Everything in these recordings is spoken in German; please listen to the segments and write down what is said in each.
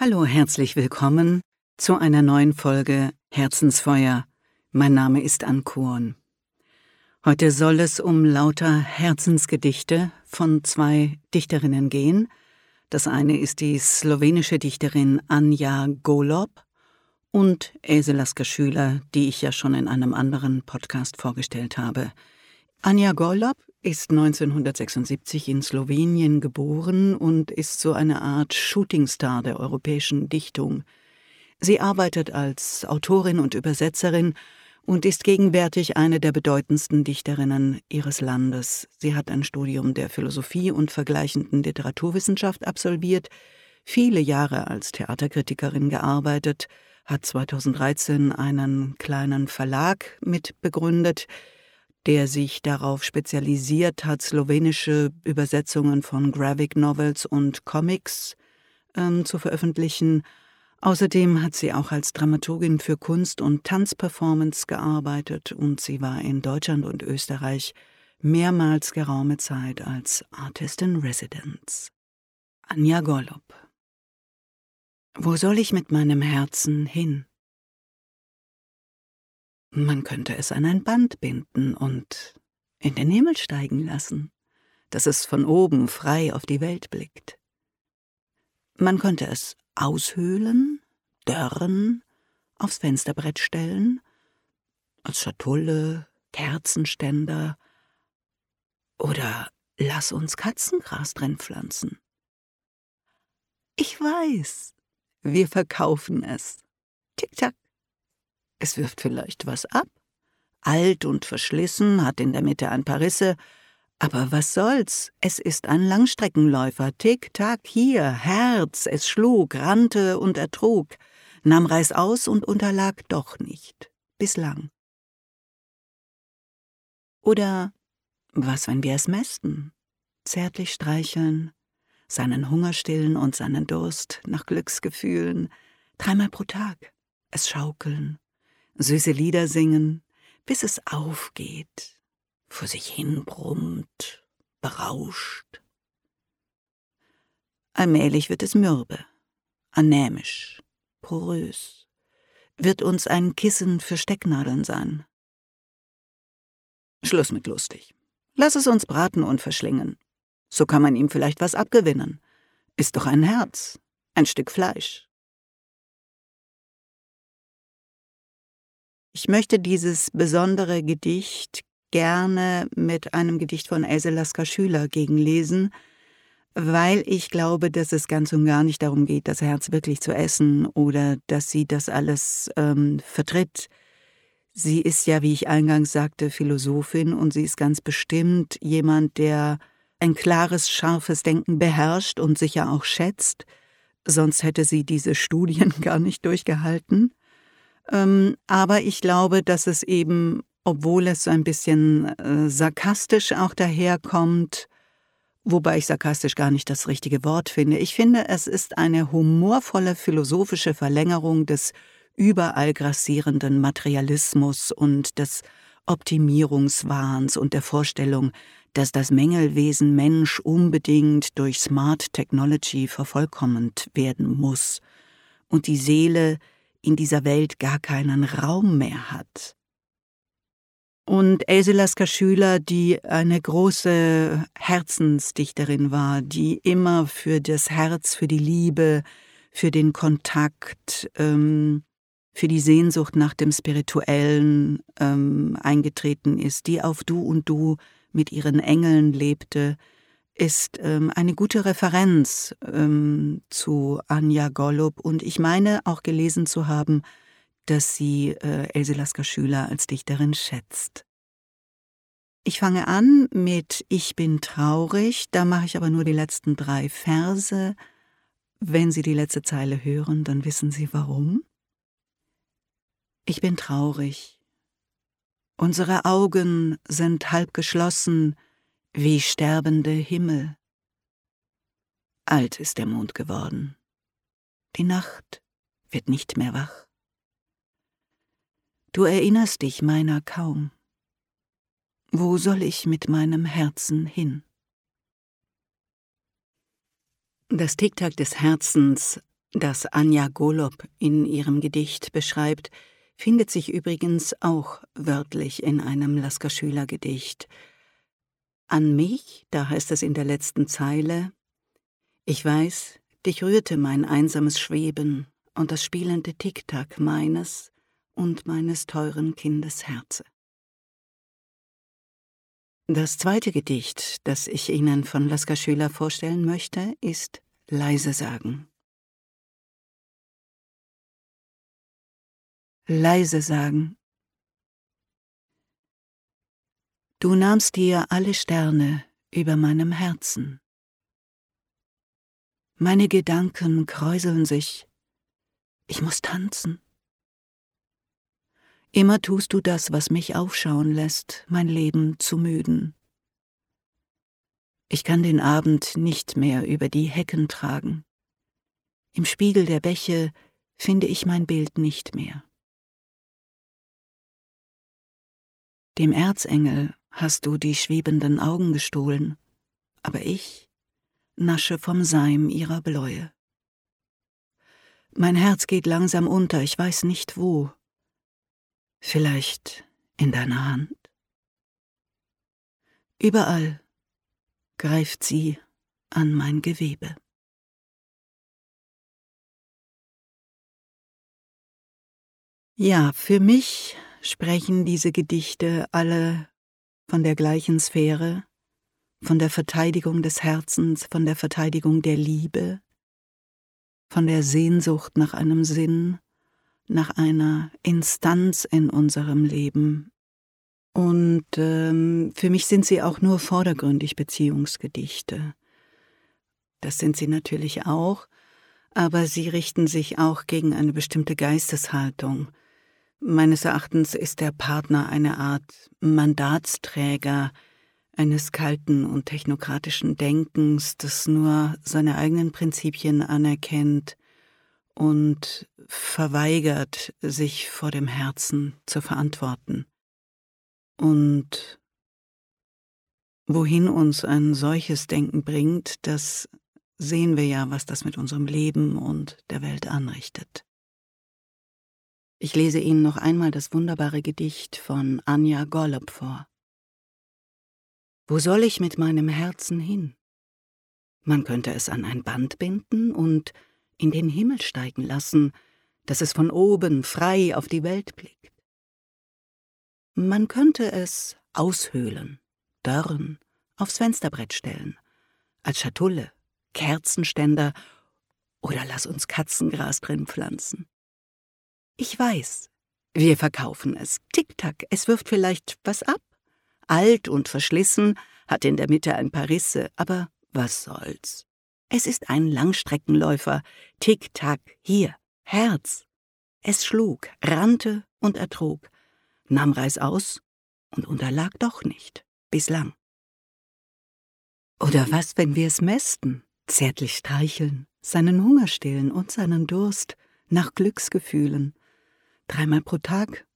Hallo, herzlich willkommen zu einer neuen Folge Herzensfeuer. Mein Name ist Ankorn. Heute soll es um lauter Herzensgedichte von zwei Dichterinnen gehen. Das eine ist die slowenische Dichterin Anja Golob und Else Lasker Schüler, die ich ja schon in einem anderen Podcast vorgestellt habe. Anja Golob ist 1976 in Slowenien geboren und ist so eine Art Shootingstar der europäischen Dichtung. Sie arbeitet als Autorin und Übersetzerin und ist gegenwärtig eine der bedeutendsten Dichterinnen ihres Landes. Sie hat ein Studium der Philosophie und vergleichenden Literaturwissenschaft absolviert, viele Jahre als Theaterkritikerin gearbeitet, hat 2013 einen kleinen Verlag mitbegründet, der sich darauf spezialisiert hat, slowenische Übersetzungen von Graphic Novels und Comics ähm, zu veröffentlichen. Außerdem hat sie auch als Dramaturgin für Kunst- und Tanzperformance gearbeitet und sie war in Deutschland und Österreich mehrmals geraume Zeit als Artist in Residence. Anja Golub Wo soll ich mit meinem Herzen hin? Man könnte es an ein Band binden und in den Himmel steigen lassen, dass es von oben frei auf die Welt blickt. Man könnte es aushöhlen, dörren, aufs Fensterbrett stellen, als Schatulle, Kerzenständer oder lass uns Katzengras drin pflanzen. Ich weiß, wir verkaufen es. Tick-Tack, es wirft vielleicht was ab. Alt und verschlissen, hat in der Mitte ein paar Risse, aber was soll's? Es ist ein Langstreckenläufer. Tick, tack, hier, Herz, es schlug, rannte und ertrug, nahm Reis aus und unterlag doch nicht. Bislang. Oder was, wenn wir es mästen? Zärtlich streicheln, seinen Hunger stillen und seinen Durst nach Glücksgefühlen, dreimal pro Tag, es schaukeln, süße Lieder singen, bis es aufgeht, vor sich hin brummt, berauscht. Allmählich wird es mürbe, anämisch, porös, wird uns ein Kissen für Stecknadeln sein. Schluss mit lustig. Lass es uns braten und verschlingen. So kann man ihm vielleicht was abgewinnen. Ist doch ein Herz, ein Stück Fleisch. Ich möchte dieses besondere Gedicht gerne mit einem Gedicht von Else Lasker Schüler gegenlesen, weil ich glaube, dass es ganz und gar nicht darum geht, das Herz wirklich zu essen oder dass sie das alles ähm, vertritt. Sie ist ja, wie ich eingangs sagte, Philosophin und sie ist ganz bestimmt jemand, der ein klares, scharfes Denken beherrscht und sicher auch schätzt, sonst hätte sie diese Studien gar nicht durchgehalten. Ähm, aber ich glaube, dass es eben, obwohl es so ein bisschen äh, sarkastisch auch daherkommt, wobei ich sarkastisch gar nicht das richtige Wort finde, ich finde, es ist eine humorvolle philosophische Verlängerung des überall grassierenden Materialismus und des Optimierungswahns und der Vorstellung, dass das Mängelwesen Mensch unbedingt durch Smart Technology vervollkommend werden muss. Und die Seele in dieser Welt gar keinen Raum mehr hat. Und Else Lasker Schüler, die eine große Herzensdichterin war, die immer für das Herz, für die Liebe, für den Kontakt, ähm, für die Sehnsucht nach dem Spirituellen ähm, eingetreten ist, die auf Du und Du mit ihren Engeln lebte, ist ähm, eine gute Referenz ähm, zu Anja Golub und ich meine auch gelesen zu haben, dass sie äh, Else Lasker Schüler als Dichterin schätzt. Ich fange an mit Ich bin traurig, da mache ich aber nur die letzten drei Verse. Wenn Sie die letzte Zeile hören, dann wissen Sie warum. Ich bin traurig. Unsere Augen sind halb geschlossen, wie sterbende Himmel. Alt ist der Mond geworden. Die Nacht wird nicht mehr wach. Du erinnerst dich meiner kaum. Wo soll ich mit meinem Herzen hin? Das Ticktack des Herzens Das Anja Golob in ihrem Gedicht beschreibt, findet sich übrigens auch wörtlich in einem Lasker Schüler Gedicht. An mich, da heißt es in der letzten Zeile, ich weiß, dich rührte mein einsames Schweben und das spielende Ticktack meines und meines teuren Kindes Herze. Das zweite Gedicht, das ich Ihnen von Lasker Schüler vorstellen möchte, ist Leise sagen. Leise sagen. Du nahmst dir alle Sterne über meinem Herzen. Meine Gedanken kräuseln sich. Ich muss tanzen. Immer tust du das, was mich aufschauen lässt, mein Leben zu müden. Ich kann den Abend nicht mehr über die Hecken tragen. Im Spiegel der Bäche finde ich mein Bild nicht mehr. Dem Erzengel hast du die schwebenden Augen gestohlen, aber ich nasche vom Seim ihrer Bläue. Mein Herz geht langsam unter, ich weiß nicht wo. Vielleicht in deiner Hand? Überall greift sie an mein Gewebe. Ja, für mich sprechen diese Gedichte alle von der gleichen Sphäre, von der Verteidigung des Herzens, von der Verteidigung der Liebe, von der Sehnsucht nach einem Sinn, nach einer Instanz in unserem Leben. Und ähm, für mich sind sie auch nur vordergründig Beziehungsgedichte. Das sind sie natürlich auch, aber sie richten sich auch gegen eine bestimmte Geisteshaltung. Meines Erachtens ist der Partner eine Art Mandatsträger, eines kalten und technokratischen Denkens, das nur seine eigenen Prinzipien anerkennt und verweigert, sich vor dem Herzen zu verantworten. Und wohin uns ein solches Denken bringt, das sehen wir ja, was das mit unserem Leben und der Welt anrichtet. Ich lese Ihnen noch einmal das wunderbare Gedicht von Anja Gollop vor. Wo soll ich mit meinem Herzen hin? Man könnte es an ein Band binden und in den Himmel steigen lassen, dass es von oben frei auf die Welt blickt. Man könnte es aushöhlen, dörren, aufs Fensterbrett stellen, als Schatulle, Kerzenständer oder lass uns Katzengras drin pflanzen. Ich weiß, wir verkaufen es. Tick-Tack, es wirft vielleicht was ab, alt und verschlissen, hat in der Mitte ein paar Risse, aber was soll's? Es ist ein Langstreckenläufer. Tick-Tack, hier, Herz. Es schlug, rannte und ertrug, nahm Reißaus und unterlag doch nicht, bislang. Oder was, wenn wir es mästen, zärtlich streicheln, seinen Hunger stillen und seinen Durst nach Glücksgefühlen. Dreimal pro Tag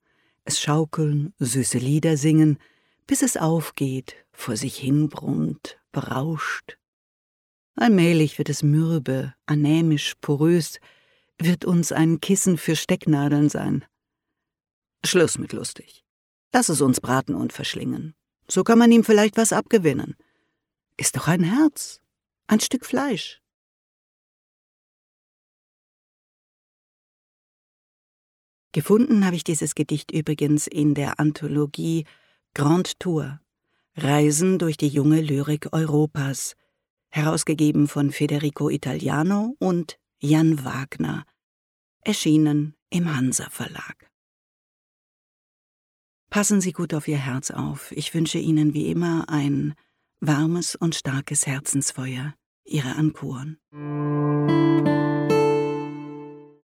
es schaukeln, süße Lieder singen, bis es aufgeht, vor sich hin brummt, berauscht. Allmählich wird es mürbe, anämisch, porös, wird uns ein Kissen für Stecknadeln sein. Schluss mit lustig. Lass es uns braten und verschlingen. So kann man ihm vielleicht was abgewinnen. Ist doch ein Herz, ein Stück Fleisch. Gefunden habe ich dieses Gedicht übrigens in der Anthologie Grand Tour Reisen durch die junge Lyrik Europas, herausgegeben von Federico Italiano und Jan Wagner, erschienen im Hansa Verlag. Passen Sie gut auf Ihr Herz auf. Ich wünsche Ihnen wie immer ein warmes und starkes Herzensfeuer. Ihre Ankuren.